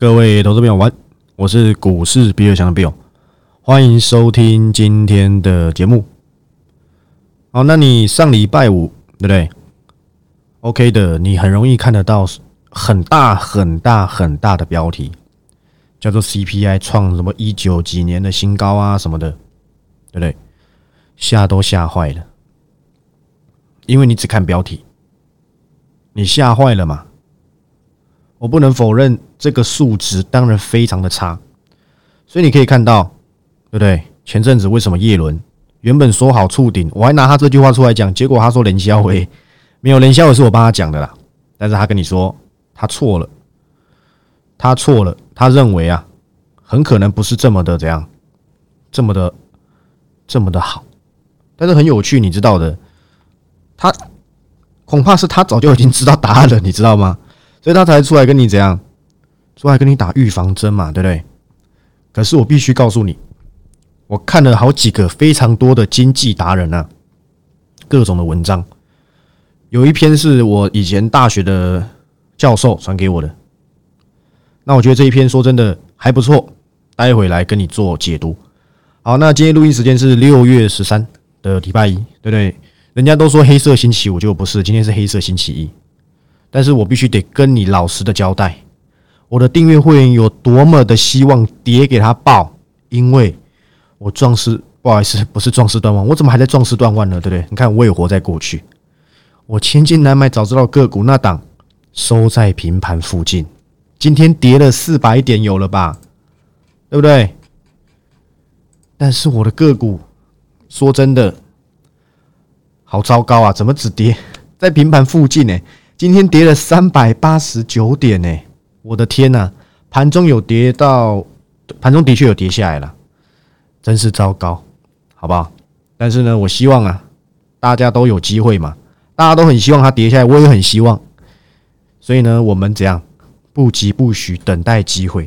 各位投资朋友，晚，我是股市比尔强的 Bill，欢迎收听今天的节目。好，那你上礼拜五对不对？OK 的，你很容易看得到很大很大很大的标题，叫做 CPI 创什么一九几年的新高啊什么的，对不对？吓都吓坏了，因为你只看标题，你吓坏了嘛？我不能否认这个数值当然非常的差，所以你可以看到，对不对？前阵子为什么叶伦原本说好触顶，我还拿他这句话出来讲，结果他说连销伟没有连销伟是我帮他讲的啦，但是他跟你说他错了，他错了，他认为啊，很可能不是这么的怎样，这么的这么的好，但是很有趣，你知道的，他恐怕是他早就已经知道答案了，你知道吗？所以他才出来跟你怎样，出来跟你打预防针嘛，对不对？可是我必须告诉你，我看了好几个非常多的经济达人啊，各种的文章，有一篇是我以前大学的教授传给我的，那我觉得这一篇说真的还不错，待会来跟你做解读。好，那今天录音时间是六月十三的礼拜一，对不对？人家都说黑色星期五，就不是，今天是黑色星期一。但是我必须得跟你老实的交代，我的订阅会员有多么的希望跌给他爆，因为我壮士不好意思，不是壮士断腕，我怎么还在壮士断腕呢？对不对？你看我也活在过去，我千金难买早知道个股那档收在平盘附近，今天跌了四百点有了吧？对不对？但是我的个股说真的好糟糕啊，怎么只跌在平盘附近呢？今天跌了三百八十九点呢，我的天呐！盘中有跌到，盘中的确有跌下来了，真是糟糕，好不好？但是呢，我希望啊，大家都有机会嘛，大家都很希望它跌下来，我也很希望。所以呢，我们怎样不急不徐，等待机会，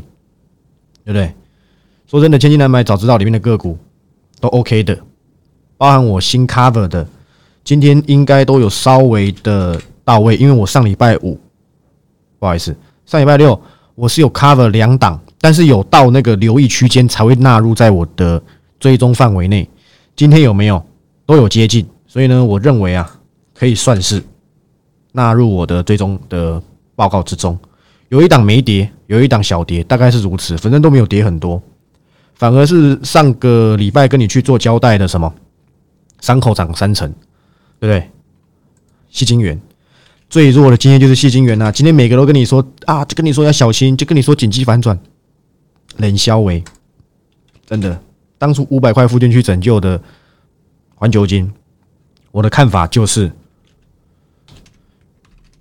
对不对？说真的，千金难买早知道里面的个股都 OK 的，包含我新 cover 的，今天应该都有稍微的。到位，因为我上礼拜五，不好意思，上礼拜六我是有 cover 两档，但是有到那个留意区间才会纳入在我的追踪范围内。今天有没有都有接近，所以呢，我认为啊，可以算是纳入我的追踪的报告之中。有一档没跌，有一档小跌，大概是如此，反正都没有跌很多，反而是上个礼拜跟你去做交代的什么伤口涨三成，对不对？细金源。最弱的今天就是谢金元呐，今天每个都跟你说啊，就跟你说要小心，就跟你说紧急反转，冷消维，真的，当初五百块附近去拯救的环球金，我的看法就是，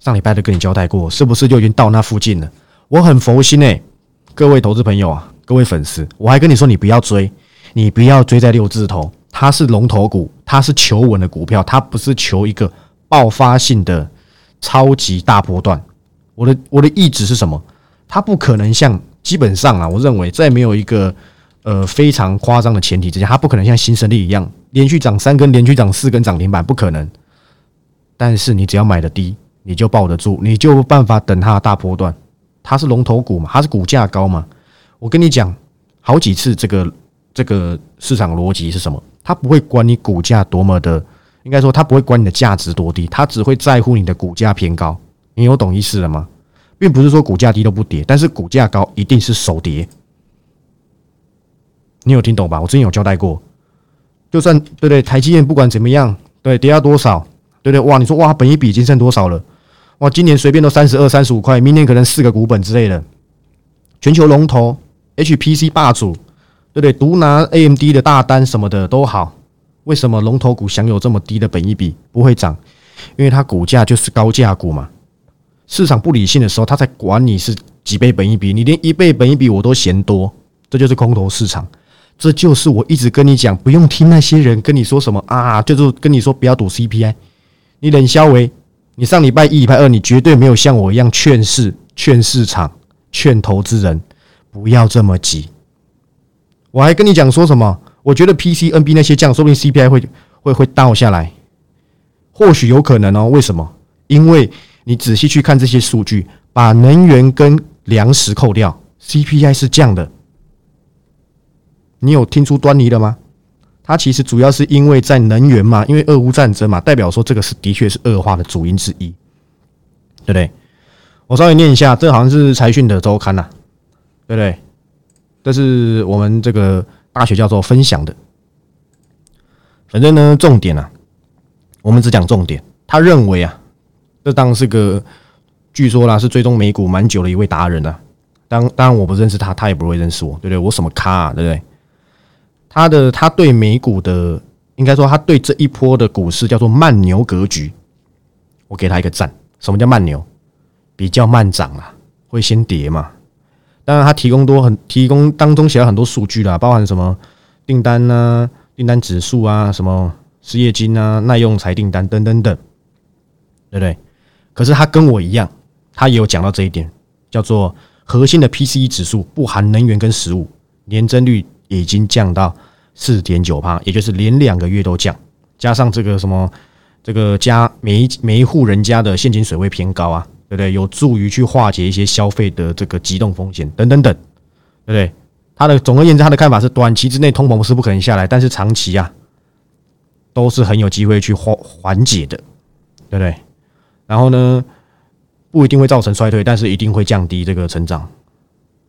上礼拜都跟你交代过，是不是就已经到那附近了？我很佛心哎，各位投资朋友啊，各位粉丝，我还跟你说你不要追，你不要追在六字头，它是龙头股，它是求稳的股票，它不是求一个爆发性的。超级大波段，我的我的意志是什么？它不可能像基本上啊，我认为在没有一个呃非常夸张的前提之下，它不可能像新胜利一样连续涨三根，连续涨四根涨停板，不可能。但是你只要买的低，你就抱得住，你就有办法等它的大波段。它是龙头股嘛，它是股价高嘛。我跟你讲好几次，这个这个市场逻辑是什么？它不会管你股价多么的。应该说，他不会管你的价值多低，他只会在乎你的股价偏高。你有懂意思了吗？并不是说股价低都不跌，但是股价高一定是首跌。你有听懂吧？我之前有交代过，就算对对，台积电不管怎么样，对跌到多少，对对，哇，你说哇，本一比已经剩多少了？哇，今年随便都三十二、三十五块，明年可能四个股本之类的。全球龙头 HPC 霸主，对对，独拿 AMD 的大单什么的都好。为什么龙头股享有这么低的本益比不会涨？因为它股价就是高价股嘛。市场不理性的时候，它才管你是几倍本益比，你连一倍本益比我都嫌多，这就是空头市场。这就是我一直跟你讲，不用听那些人跟你说什么啊，就是跟你说不要赌 CPI。你冷肖维，你上礼拜一、礼拜二，你绝对没有像我一样劝市、劝市场、劝投资人不要这么急。我还跟你讲说什么？我觉得 P C N B 那些降，说不定 C P I 会会会倒下来，或许有可能哦。为什么？因为你仔细去看这些数据，把能源跟粮食扣掉 CPI 是降的，你有听出端倪了吗？它其实主要是因为在能源嘛，因为俄乌战争嘛，代表说这个是的确是恶化的主因之一，对不对？我稍微念一下，这好像是财讯的周刊呐，对不对？这是我们这个大学教授分享的。反正呢，重点啊，我们只讲重点。他认为啊，这当是个据说啦，是追踪美股蛮久的一位达人啊。当当然我不认识他，他也不会认识我，对不对？我什么咖啊，对不对？他的他对美股的，应该说他对这一波的股市叫做慢牛格局，我给他一个赞。什么叫慢牛？比较慢涨啊，会先跌嘛。当然他提供多很提供当中写了很多数据啦，包含什么订单呐？订单指数啊，什么失业金啊，耐用财订单等等等，对不对？可是他跟我一样，他也有讲到这一点，叫做核心的 PCE 指数不含能源跟食物，年增率。已经降到四点九帕，也就是连两个月都降，加上这个什么，这个家每一每一户人家的现金水位偏高啊，对不对？有助于去化解一些消费的这个急动风险等等等，对不对？他的总而言之，他的看法是短期之内通膨是不可能下来，但是长期啊，都是很有机会去缓缓解的，对不对？然后呢，不一定会造成衰退，但是一定会降低这个成长，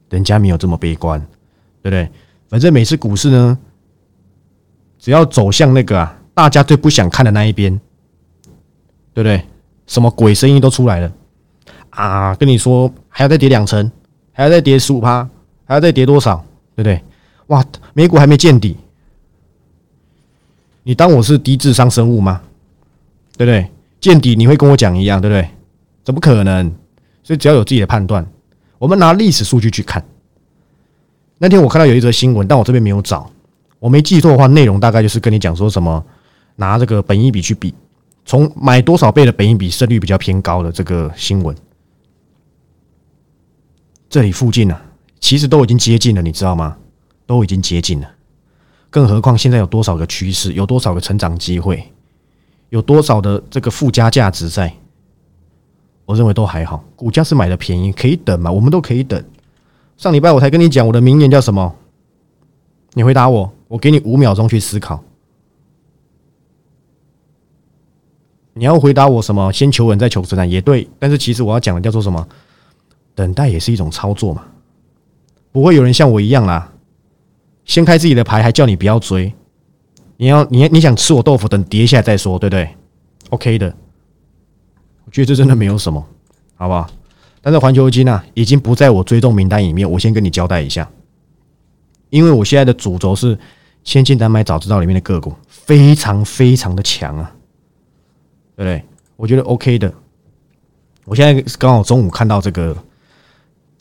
人家没有这么悲观，对不对？反正每次股市呢，只要走向那个啊，大家最不想看的那一边，对不对？什么鬼声音都出来了啊！跟你说，还要再跌两成，还要再跌十五趴，还要再跌多少？对不对？哇，美股还没见底，你当我是低智商生物吗？对不对？见底你会跟我讲一样，对不对？怎么可能？所以只要有自己的判断，我们拿历史数据去看。那天我看到有一则新闻，但我这边没有找。我没记错的话，内容大概就是跟你讲说什么拿这个本益比去比，从买多少倍的本益比胜率比较偏高的这个新闻。这里附近呢，其实都已经接近了，你知道吗？都已经接近了。更何况现在有多少个趋势，有多少个成长机会，有多少的这个附加价值在？我认为都还好，股价是买的便宜，可以等嘛？我们都可以等。上礼拜我才跟你讲我的名言叫什么？你回答我，我给你五秒钟去思考。你要回答我什么？先求稳再求实战也对，但是其实我要讲的叫做什么？等待也是一种操作嘛。不会有人像我一样啦，先开自己的牌，还叫你不要追。你要你你想吃我豆腐，等跌下来再说，对不对？OK 的，我觉得这真的没有什么，好不好？但是环球金啊，已经不在我追踪名单里面。我先跟你交代一下，因为我现在的主轴是千金难买早知道里面的个股，非常非常的强啊，对不对？我觉得 OK 的。我现在刚好中午看到这个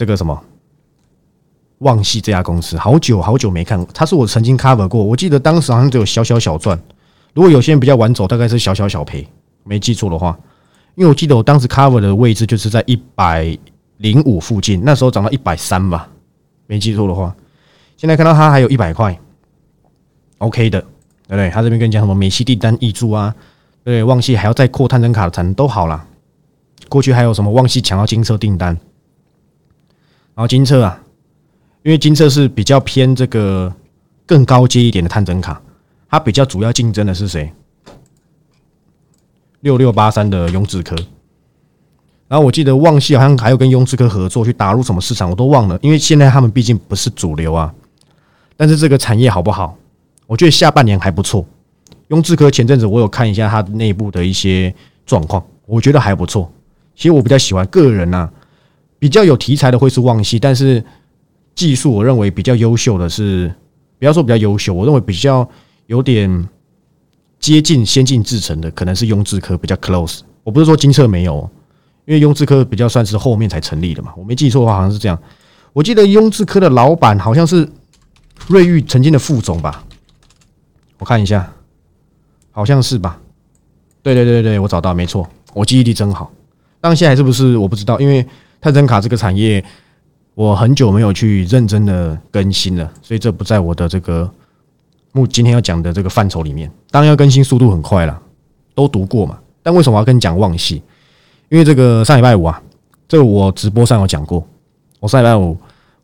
这个什么旺系这家公司，好久好久没看，它是我曾经 cover 过，我记得当时好像只有小小小赚。如果有些人比较晚走，大概是小小小赔，没记错的话。因为我记得我当时 cover 的位置就是在一百零五附近，那时候涨到一百三吧，没记错的话。现在看到它还有一百块，OK 的，对不对？他这边跟你讲什么美系订单溢注啊，对，旺系还要再扩探针卡的产能都好了。过去还有什么旺系抢到金车订单，然后金车啊，因为金车是比较偏这个更高阶一点的探针卡，它比较主要竞争的是谁？六六八三的雍智科，然后我记得旺系好像还有跟雍智科合作去打入什么市场，我都忘了，因为现在他们毕竟不是主流啊。但是这个产业好不好？我觉得下半年还不错。雍智科前阵子我有看一下它内部的一些状况，我觉得还不错。其实我比较喜欢个人呐，比较有题材的会是旺系，但是技术我认为比较优秀的是，不要说比较优秀，我认为比较有点。接近先进制程的可能是雍智科比较 close，我不是说金策没有，因为雍智科比较算是后面才成立的嘛，我没记错的话好像是这样。我记得雍智科的老板好像是瑞昱曾经的副总吧，我看一下，好像是吧？对对对对，我找到没错，我记忆力真好。但现在是不是我不知道，因为探针卡这个产业我很久没有去认真的更新了，所以这不在我的这个。目今天要讲的这个范畴里面，当然要更新速度很快了，都读过嘛。但为什么要跟你讲旺系？因为这个上礼拜五啊，这个我直播上有讲过。我上礼拜五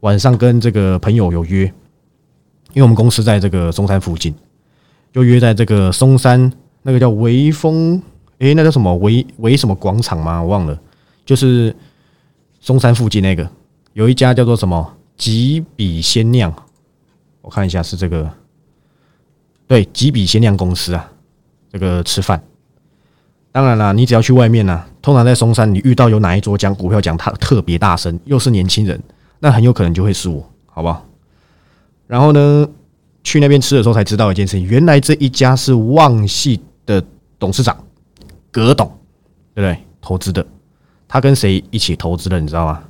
晚上跟这个朋友有约，因为我们公司在这个松山附近，就约在这个松山那个叫维丰，诶，那叫什么维维什么广场吗？我忘了，就是中山附近那个有一家叫做什么吉比鲜酿，我看一下是这个，对，吉比鲜酿公司啊，这个吃饭。当然了，你只要去外面呢，通常在松山，你遇到有哪一桌讲股票讲他特别大声，又是年轻人，那很有可能就会是我，好不好？然后呢，去那边吃的时候才知道一件事情，原来这一家是旺系的董事长葛董，对不对？投资的，他跟谁一起投资的？你知道吗？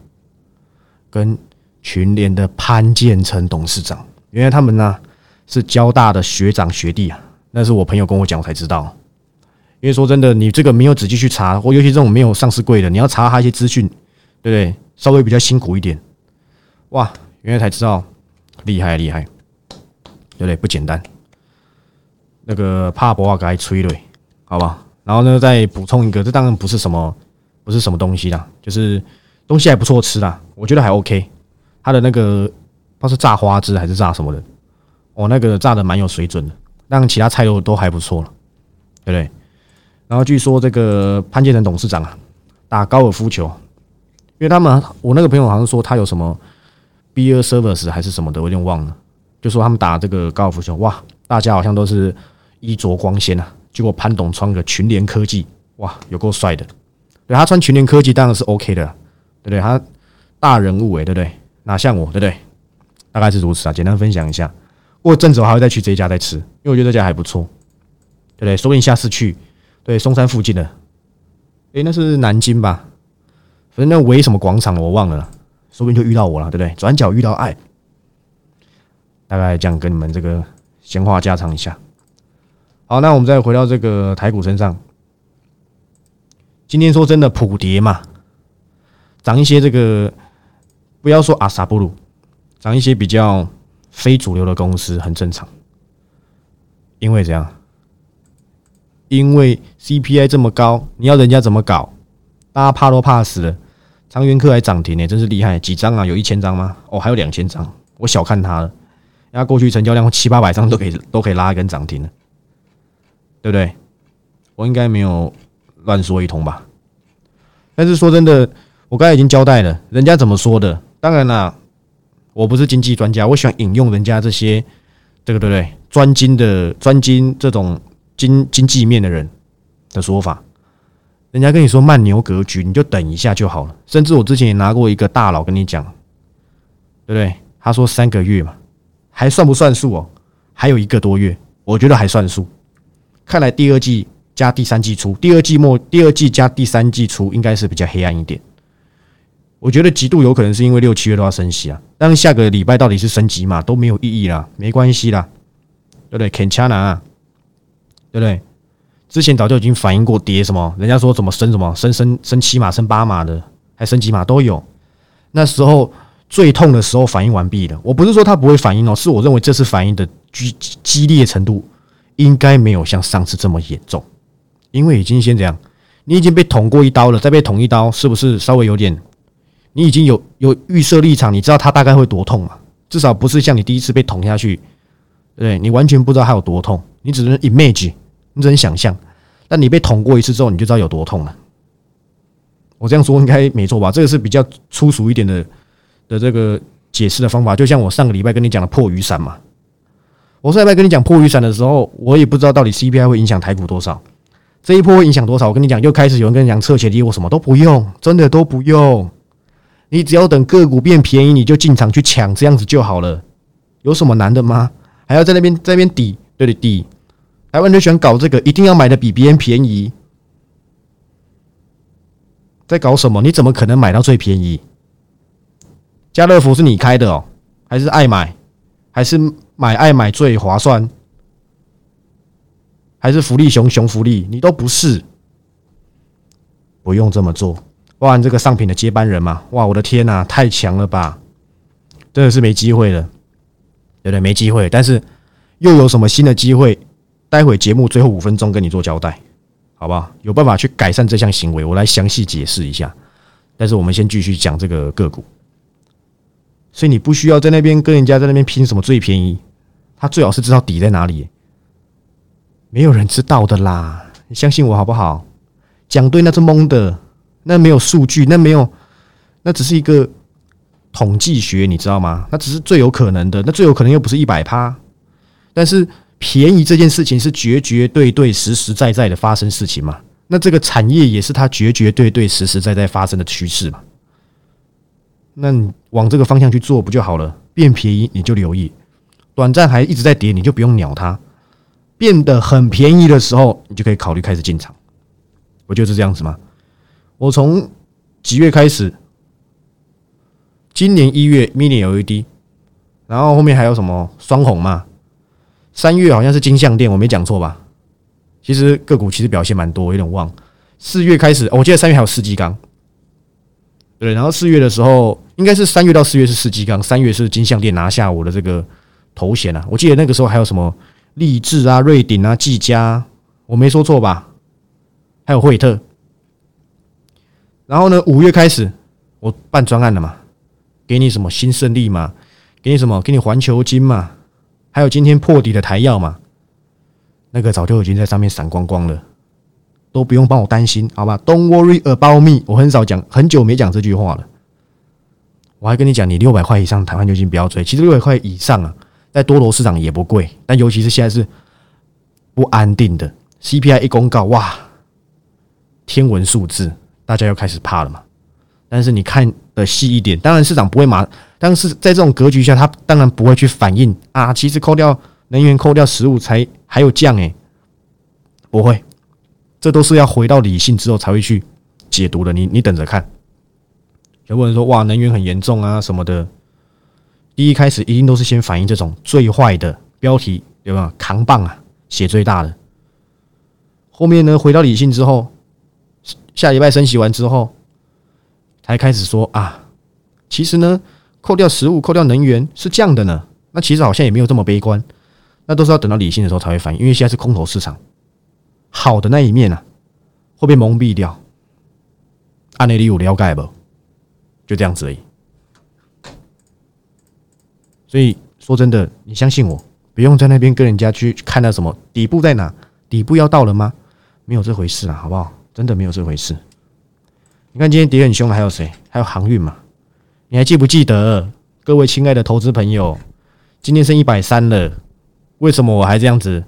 跟群联的潘建成董事长，原来他们呢是交大的学长学弟啊，那是我朋友跟我讲，我才知道。因为说真的，你这个没有仔细去查，或尤其这种没有上市柜的，你要查他一些资讯，对不对？稍微比较辛苦一点。哇，原来才知道，厉害厉害，对不对？不简单。那个帕博瓦该吹了，好吧？然后呢，再补充一个，这当然不是什么，不是什么东西啦，就是东西还不错吃啦，我觉得还 OK。他的那个不知道是炸花枝还是炸什么的，哦，那个炸的蛮有水准的，让其他菜都都还不错了，对不对？然后据说这个潘建成董事长啊，打高尔夫球，因为他们我那个朋友好像说他有什么 beer service 还是什么的，我有点忘了。就说他们打这个高尔夫球，哇，大家好像都是衣着光鲜啊。结果潘董穿个群联科技，哇，有够帅的。对他穿群联科技当然是 OK 的，对不对？他大人物诶，对不对？哪像我，对不对？大概是如此啊。简单分享一下，过阵子我还会再去这一家再吃，因为我觉得这家还不错，对不对？说不定下次去。对，松山附近的，诶，那是南京吧？反正那围什么广场我忘了，说不定就遇到我了，对不对？转角遇到爱，大概这样跟你们这个闲话家常一下。好，那我们再回到这个台股身上。今天说真的普跌嘛，涨一些这个，不要说阿萨布鲁，涨一些比较非主流的公司很正常，因为这样。因为 CPI 这么高，你要人家怎么搞？大家怕都怕死了。长源科还涨停呢，真是厉害！几张啊？有一千张吗？哦，还有两千张，我小看它了。人家过去成交量七八百张都可以都可以拉一根涨停了，对不对？我应该没有乱说一通吧？但是说真的，我刚才已经交代了，人家怎么说的？当然啦，我不是经济专家，我喜欢引用人家这些这个对不对？专精的专精这种。经经济面的人的说法，人家跟你说慢牛格局，你就等一下就好了。甚至我之前也拿过一个大佬跟你讲，对不对？他说三个月嘛，还算不算数哦？还有一个多月，我觉得还算数。看来第二季加第三季初，第二季末、第二季加第三季初应该是比较黑暗一点。我觉得极度有可能是因为六七月都要升息啊，但下个礼拜到底是升级嘛，都没有意义啦，没关系啦，对不对？肯掐拿。对不对？之前早就已经反映过跌什么，人家说怎么升什么升升升七码升八码的，还升几码都有。那时候最痛的时候反应完毕了。我不是说它不会反应哦，是我认为这次反应的激激烈程度应该没有像上次这么严重，因为已经先这样，你已经被捅过一刀了，再被捅一刀，是不是稍微有点？你已经有有预设立场，你知道它大概会多痛嘛？至少不是像你第一次被捅下去，对你完全不知道它有多痛。你只能 image，你只能想象，但你被捅过一次之后，你就知道有多痛了。我这样说应该没错吧？这个是比较粗俗一点的的这个解释的方法，就像我上个礼拜跟你讲的破雨伞嘛。我上礼拜跟你讲破雨伞的时候，我也不知道到底 CPI 会影响台股多少，这一波影响多少？我跟你讲，又开始有人跟你讲撤钱离我什么都不用，真的都不用，你只要等个股变便宜，你就进场去抢，这样子就好了。有什么难的吗？还要在那边在那边抵？对对抵，台湾人喜欢搞这个，一定要买的比别人便宜。在搞什么？你怎么可能买到最便宜？家乐福是你开的哦，还是爱买？还是买爱买最划算？还是福利熊熊福利？你都不是，不用这么做。哇，这个上品的接班人嘛，哇，我的天呐，太强了吧！真的是没机会了，对不对？没机会，但是。又有什么新的机会？待会节目最后五分钟跟你做交代，好不好？有办法去改善这项行为，我来详细解释一下。但是我们先继续讲这个个股。所以你不需要在那边跟人家在那边拼什么最便宜，他最好是知道底在哪里。没有人知道的啦，你相信我好不好？讲对那是蒙的，那没有数据，那没有，那只是一个统计学，你知道吗？那只是最有可能的，那最有可能又不是一百趴，但是便宜这件事情是绝绝对对、实实在在的发生事情嘛？那这个产业也是它绝绝对对、实实在在发生的趋势嘛？那你往这个方向去做不就好了？变便宜你就留意，短暂还一直在跌，你就不用鸟它。变得很便宜的时候，你就可以考虑开始进场。我就是这样子吗。我从几月开始？今年一月 mini LED，然后后面还有什么双红嘛？三月好像是金项店，我没讲错吧？其实个股其实表现蛮多，有点忘。四月开始，我记得三月还有四季钢，对。然后四月的时候，应该是三月到四月是四季钢，三月是金项店拿下我的这个头衔啊。我记得那个时候还有什么？励志啊，瑞鼎啊，技嘉，我没说错吧？还有惠特。然后呢，五月开始我办专案了嘛，给你什么新胜利嘛，给你什么，给你环球金嘛，还有今天破底的台药嘛，那个早就已经在上面闪光光了，都不用帮我担心，好吧？Don't worry about me。我很少讲，很久没讲这句话了。我还跟你讲，你六百块以上台湾球金不要追，其实六百块以上啊。在多头市场也不贵，但尤其是现在是不安定的 CPI 一公告，哇，天文数字，大家又开始怕了嘛。但是你看的细一点，当然市场不会马，但是在这种格局下，它当然不会去反应啊。其实扣掉能源、扣掉食物，才还有降诶，不会，这都是要回到理性之后才会去解读的。你你等着看。有人说哇，能源很严重啊什么的。第一开始一定都是先反映这种最坏的标题，对吧？扛棒啊，写最大的。后面呢，回到理性之后，下礼拜升息完之后，才开始说啊，其实呢，扣掉食物、扣掉能源是降的呢。那其实好像也没有这么悲观。那都是要等到理性的时候才会反应，因为现在是空头市场，好的那一面啊会被蒙蔽掉。按内里有了解不？就这样子而已。所以说真的，你相信我，不用在那边跟人家去看到什么底部在哪，底部要到了吗？没有这回事啊，好不好？真的没有这回事。你看今天跌很凶还有谁？还有航运嘛？你还记不记得？各位亲爱的投资朋友，今天剩一百三了，为什么我还这样子？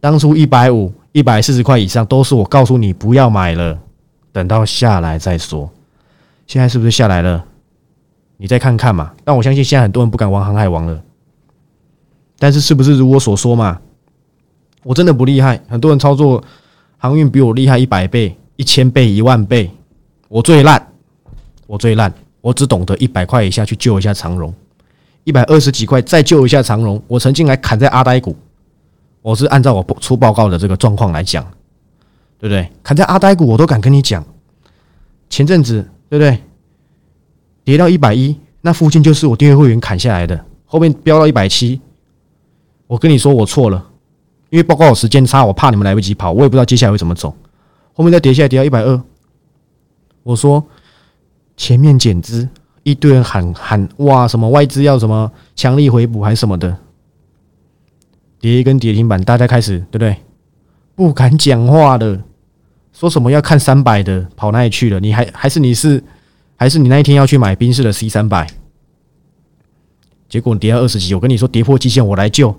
当初一百五、一百四十块以上都是我告诉你不要买了，等到下来再说。现在是不是下来了？你再看看嘛，但我相信现在很多人不敢玩航海王了。但是是不是如我所说嘛？我真的不厉害，很多人操作航运比我厉害一百倍、一千倍、一万倍。我最烂，我最烂，我只懂得一百块以下去救一下长荣，一百二十几块再救一下长荣。我曾经来砍在阿呆股，我是按照我出报告的这个状况来讲，对不对？砍在阿呆股我都敢跟你讲，前阵子对不对？跌到一百一，那附近就是我订阅会员砍下来的。后面飙到一百七，我跟你说我错了，因为报告有时间差，我怕你们来不及跑，我也不知道接下来会怎么走。后面再跌下来，跌到一百二，我说前面减资，一堆人喊喊哇，什么外资要什么强力回补还什么的，跌一根跌停板，大家开始对不对？不敢讲话的，说什么要看三百的，跑哪里去了？你还还是你是？还是你那一天要去买宾士的 C 三百，结果你跌到二十几，我跟你说跌破极限，我来救，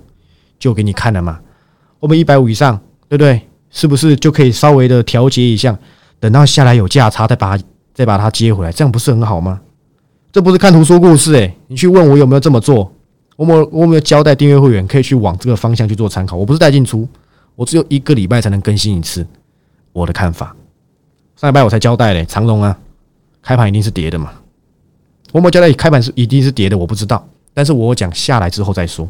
就给你看了嘛。我们一百五以上，对不对？是不是就可以稍微的调节一下？等到下来有价差，再把再把它接回来，这样不是很好吗？这不是看图说故事诶，你去问我有没有这么做？我有我们有交代订阅会员可以去往这个方向去做参考？我不是带进出，我只有一个礼拜才能更新一次我的看法。上礼拜我才交代嘞，长荣啊。开盘一定是跌的嘛？我没交代开盘是一定是跌的，我不知道。但是我讲下来之后再说。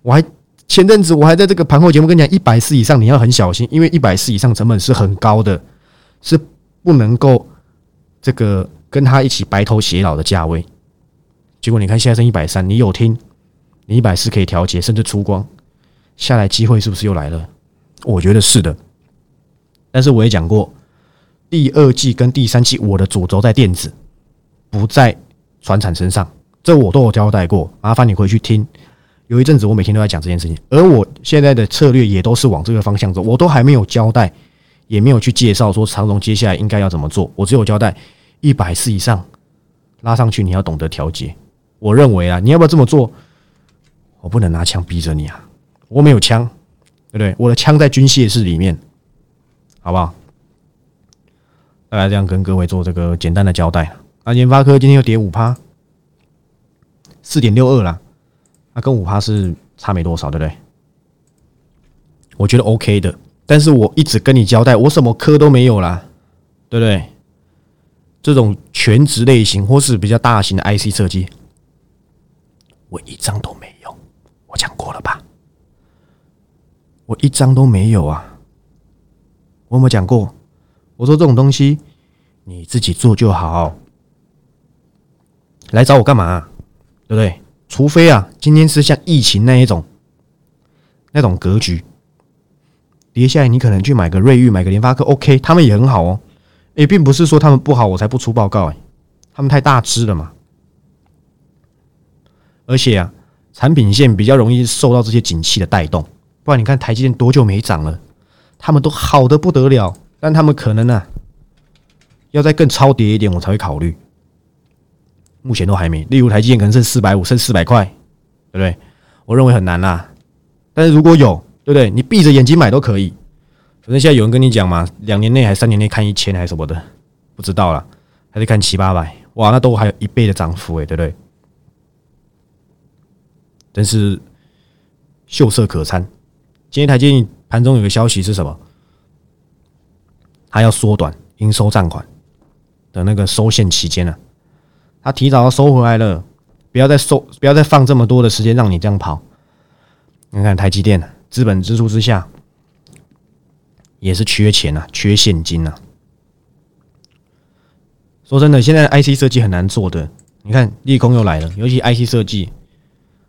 我还前阵子我还在这个盘后节目跟你讲，一百四以上你要很小心，因为一百四以上成本是很高的，是不能够这个跟他一起白头偕老的价位。结果你看现在剩一百三，你有听？你一百四可以调节，甚至出光下来机会是不是又来了？我觉得是的。但是我也讲过。第二季跟第三季，我的主轴在电子，不在船产身上。这我都有交代过，麻烦你回去听。有一阵子我每天都在讲这件事情，而我现在的策略也都是往这个方向走，我都还没有交代，也没有去介绍说长荣接下来应该要怎么做，我只有交代一百四以上拉上去，你要懂得调节。我认为啊，你要不要这么做？我不能拿枪逼着你啊，我没有枪，对不对？我的枪在军械室里面，好不好？大概这样跟各位做这个简单的交代。啊，研发科今天又跌五趴，四点六二了，那跟五趴是差没多少，对不对？我觉得 OK 的，但是我一直跟你交代，我什么科都没有啦，对不对？这种全职类型或是比较大型的 IC 设计，我一张都没有。我讲过了吧？我一张都没有啊！我有没有讲过？我说这种东西你自己做就好。来找我干嘛？对不对？除非啊，今天是像疫情那一种那种格局，跌下来你可能去买个瑞昱，买个联发科，OK，他们也很好哦。也并不是说他们不好，我才不出报告哎，他们太大只了嘛。而且啊，产品线比较容易受到这些景气的带动，不然你看台积电多久没涨了？他们都好的不得了，但他们可能呢，要再更超跌一点，我才会考虑。目前都还没，例如台积电可能剩四百五，剩四百块，对不对？我认为很难啦。但是如果有，对不对？你闭着眼睛买都可以。反正现在有人跟你讲嘛，两年内还三年内看一千还是什么的，不知道了，还是看七八百，哇，那都还有一倍的涨幅诶，对不对？真是秀色可餐。今天台积电盘中有个消息是什么？他要缩短应收账款的那个收现期间呢？他提早要收回来了，不要再收，不要再放这么多的时间让你这样跑。你看台积电资本支出之下，也是缺钱啊，缺现金啊。说真的，现在 IC 设计很难做的。你看利空又来了，尤其 IC 设计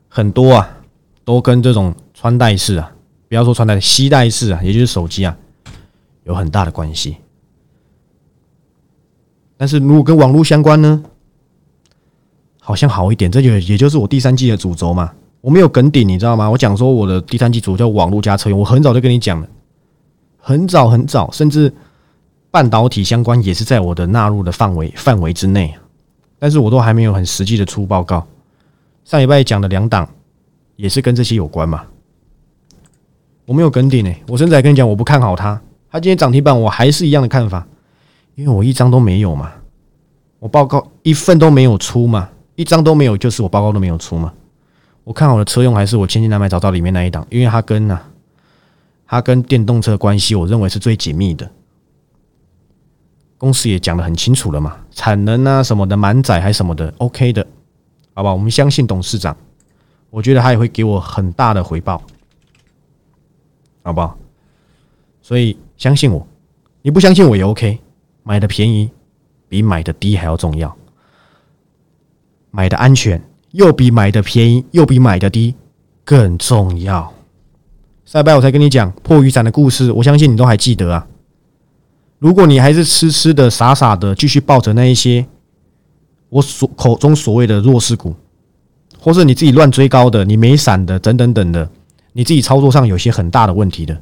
很多啊，都跟这种穿戴式啊，不要说穿戴，吸带式啊，也就是手机啊，有很大的关系。但是如果跟网络相关呢？好像好一点，这就也就是我第三季的主轴嘛。我没有梗顶，你知道吗？我讲说我的第三季主叫网络加车用，我很早就跟你讲了，很早很早，甚至半导体相关也是在我的纳入的范围范围之内，但是我都还没有很实际的出报告。上礼拜讲的两档也是跟这些有关嘛。我没有梗顶呢，我甚至还跟你讲我不看好它，它今天涨停板我还是一样的看法，因为我一张都没有嘛，我报告一份都没有出嘛。一张都没有，就是我报告都没有出嘛。我看好的车用还是我千金难买找到里面那一档，因为它跟呢，它跟电动车关系，我认为是最紧密的。公司也讲的很清楚了嘛，产能啊什么的满载还什么的，OK 的，好吧？我们相信董事长，我觉得他也会给我很大的回报，好不好？所以相信我，你不相信我也 OK。买的便宜比买的低还要重要。买的安全，又比买的便宜，又比买的低更重要。上礼拜我才跟你讲破雨伞的故事，我相信你都还记得啊。如果你还是痴痴的、傻傻的继续抱着那一些我所口中所谓的弱势股，或是你自己乱追高的、你没伞的等等等的，你自己操作上有些很大的问题的，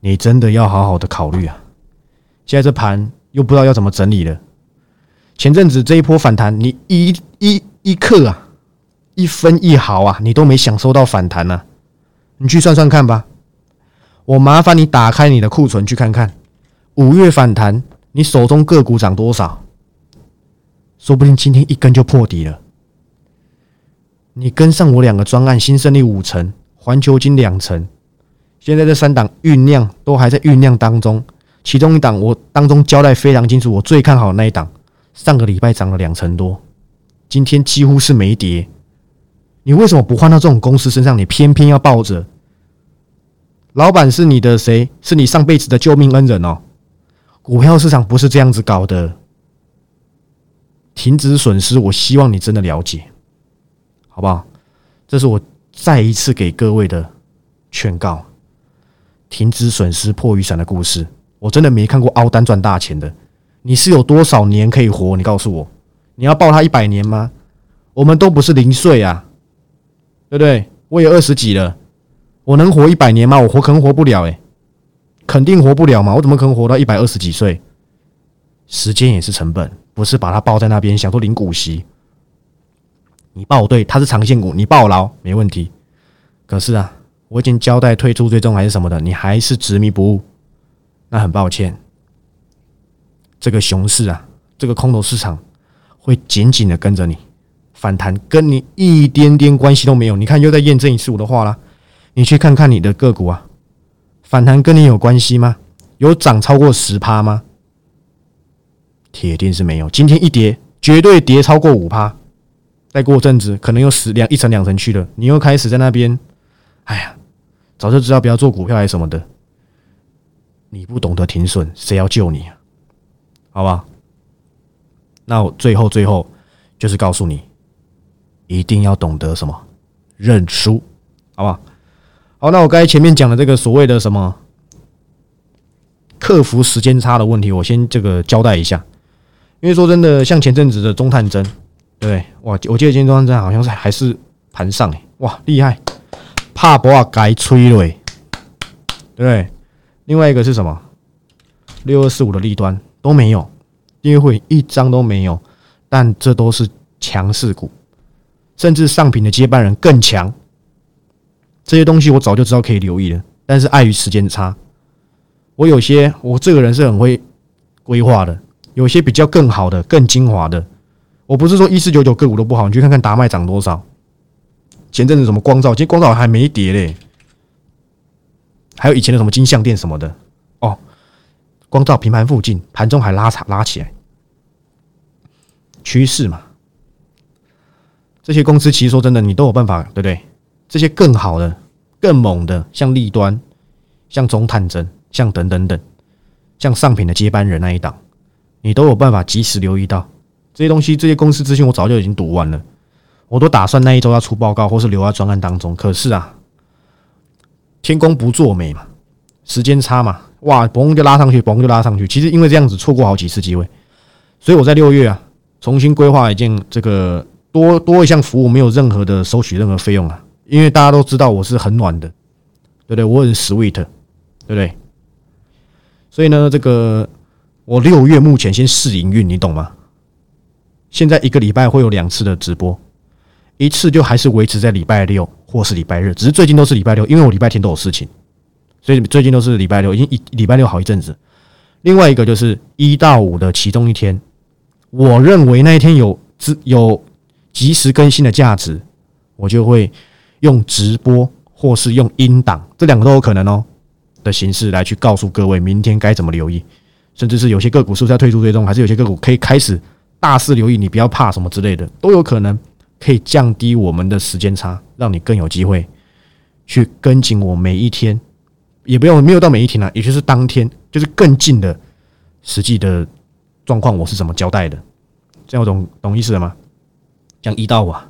你真的要好好的考虑啊。现在这盘又不知道要怎么整理了。前阵子这一波反弹，你一一一刻啊，一分一毫啊，你都没享受到反弹呢。你去算算看吧。我麻烦你打开你的库存去看看，五月反弹，你手中个股涨多少？说不定今天一根就破底了。你跟上我两个专案，新胜利五成，环球金两成，现在这三档酝酿都还在酝酿当中。其中一档我当中交代非常清楚，我最看好的那一档。上个礼拜涨了两成多，今天几乎是没跌。你为什么不换到这种公司身上？你偏偏要抱着？老板是你的谁？是你上辈子的救命恩人哦。股票市场不是这样子搞的。停止损失，我希望你真的了解，好不好？这是我再一次给各位的劝告。停止损失破雨伞的故事，我真的没看过凹单赚大钱的。你是有多少年可以活？你告诉我，你要抱他一百年吗？我们都不是零岁啊，对不对？我也二十几了，我能活一百年吗？我活可能活不了，诶，肯定活不了嘛。我怎么可能活到一百二十几岁？时间也是成本，不是把它抱在那边想说领股息。你抱对，它是长线股，你抱牢没问题。可是啊，我已经交代退出追踪还是什么的，你还是执迷不悟，那很抱歉。这个熊市啊，这个空头市场会紧紧的跟着你反弹，跟你一点点关系都没有。你看，又在验证一次我的话啦。你去看看你的个股啊，反弹跟你有关系吗？有涨超过十趴吗？铁定是没有。今天一跌，绝对跌超过五趴。再过阵子，可能又十两一层两层去了。你又开始在那边，哎呀，早就知道不要做股票还是什么的。你不懂得停损，谁要救你啊？好吧，那我最后最后就是告诉你，一定要懂得什么认输，好吧？好，好那我刚才前面讲的这个所谓的什么克服时间差的问题，我先这个交代一下。因为说真的，像前阵子的中探针，对哇，我记得今天中探针好像是还是盘上哎，哇，厉害，怕不啊该吹了哎，对。另外一个是什么？六二四五的利端。都没有，因为会一张都没有，但这都是强势股，甚至上品的接班人更强。这些东西我早就知道可以留意了，但是碍于时间差，我有些我这个人是很会规划的，有些比较更好的、更精华的。我不是说一四九九个股都不好，你去看看达麦涨多少。前阵子什么光照，其实光照还没跌嘞，还有以前的什么金项店什么的。哦光照平盘附近，盘中还拉长拉起来，趋势嘛。这些公司其实说真的，你都有办法，对不对？这些更好的、更猛的，像立端、像中探针、像等等等，像上品的接班人那一档，你都有办法及时留意到这些东西。这些公司资讯我早就已经读完了，我都打算那一周要出报告，或是留在专案当中。可是啊，天公不作美嘛，时间差嘛。哇，嘣就拉上去，嘣就拉上去。其实因为这样子错过好几次机会，所以我在六月啊重新规划一件这个多多一项服务，没有任何的收取任何费用啊。因为大家都知道我是很暖的，对不对？我很 sweet，对不对？所以呢，这个我六月目前先试营运，你懂吗？现在一个礼拜会有两次的直播，一次就还是维持在礼拜六或是礼拜日，只是最近都是礼拜六，因为我礼拜天都有事情。所以最近都是礼拜六，已经一礼拜六好一阵子。另外一个就是一到五的其中一天，我认为那一天有资有及时更新的价值，我就会用直播或是用音档，这两个都有可能哦的形式来去告诉各位明天该怎么留意，甚至是有些个股是不是要退出追踪，还是有些个股可以开始大肆留意，你不要怕什么之类的，都有可能可以降低我们的时间差，让你更有机会去跟紧我每一天。也不用没有到每一天啊，也就是当天，就是更近的实际的状况，我是怎么交代的？这样懂懂意思了吗？讲一到五啊，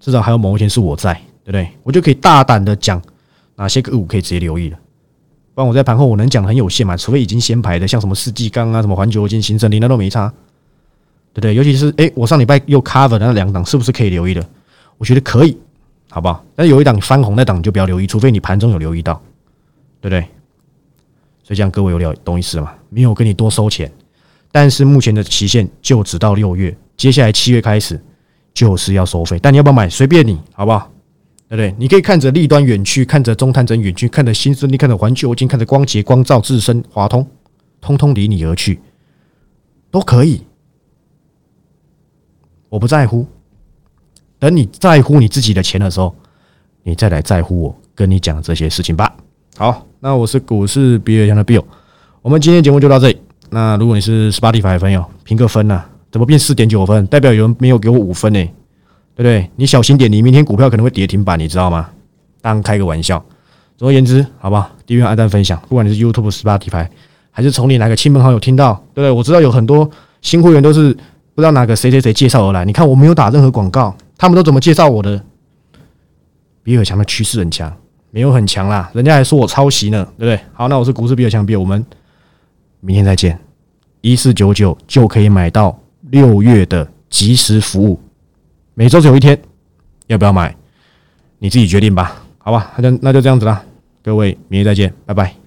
至少还有某一天是我在，对不对？我就可以大胆的讲哪些个股可以直接留意了。不然我在盘后我能讲的很有限嘛，除非已经先排的，像什么世纪钢啊、什么环球金、新胜利那都没差，对不对？尤其是哎，我上礼拜又 cover 那两档，是不是可以留意的？我觉得可以，好不好？但是有一档翻红那档就不要留意，除非你盘中有留意到。对不对？所以这样各位有了懂意思了吗？没有跟你多收钱，但是目前的期限就只到六月，接下来七月开始就是要收费。但你要不要买？随便你，好不好？对不对？你可以看着利端远去，看着中探针远去，看着新顺利，看着环球金，看着光洁光照、自身华通，通通离你而去，都可以。我不在乎。等你在乎你自己的钱的时候，你再来在乎我跟你讲这些事情吧。好。那我是股市比尔强的 Bill，我们今天节目就到这里。那如果你是 Spotify 朋友，评个分呐？怎么变四点九分？代表有人没有给我五分呢？对不对？你小心点，你明天股票可能会跌停板，你知道吗？当开个玩笑。总而言之，好不好？订阅、按赞、分享，不管你是 YouTube、Spotify，还是从你哪个亲朋好友听到，对不对？我知道有很多新会员都是不知道哪个谁谁谁介绍而来。你看我没有打任何广告，他们都怎么介绍我的？比尔强的趋势很强。没有很强啦，人家还说我抄袭呢，对不对？好，那我是股市比尔强，比尔，我们明天再见。一四九九就可以买到六月的即时服务，每周只有一天，要不要买？你自己决定吧，好吧？那就那就这样子啦，各位，明天再见，拜拜。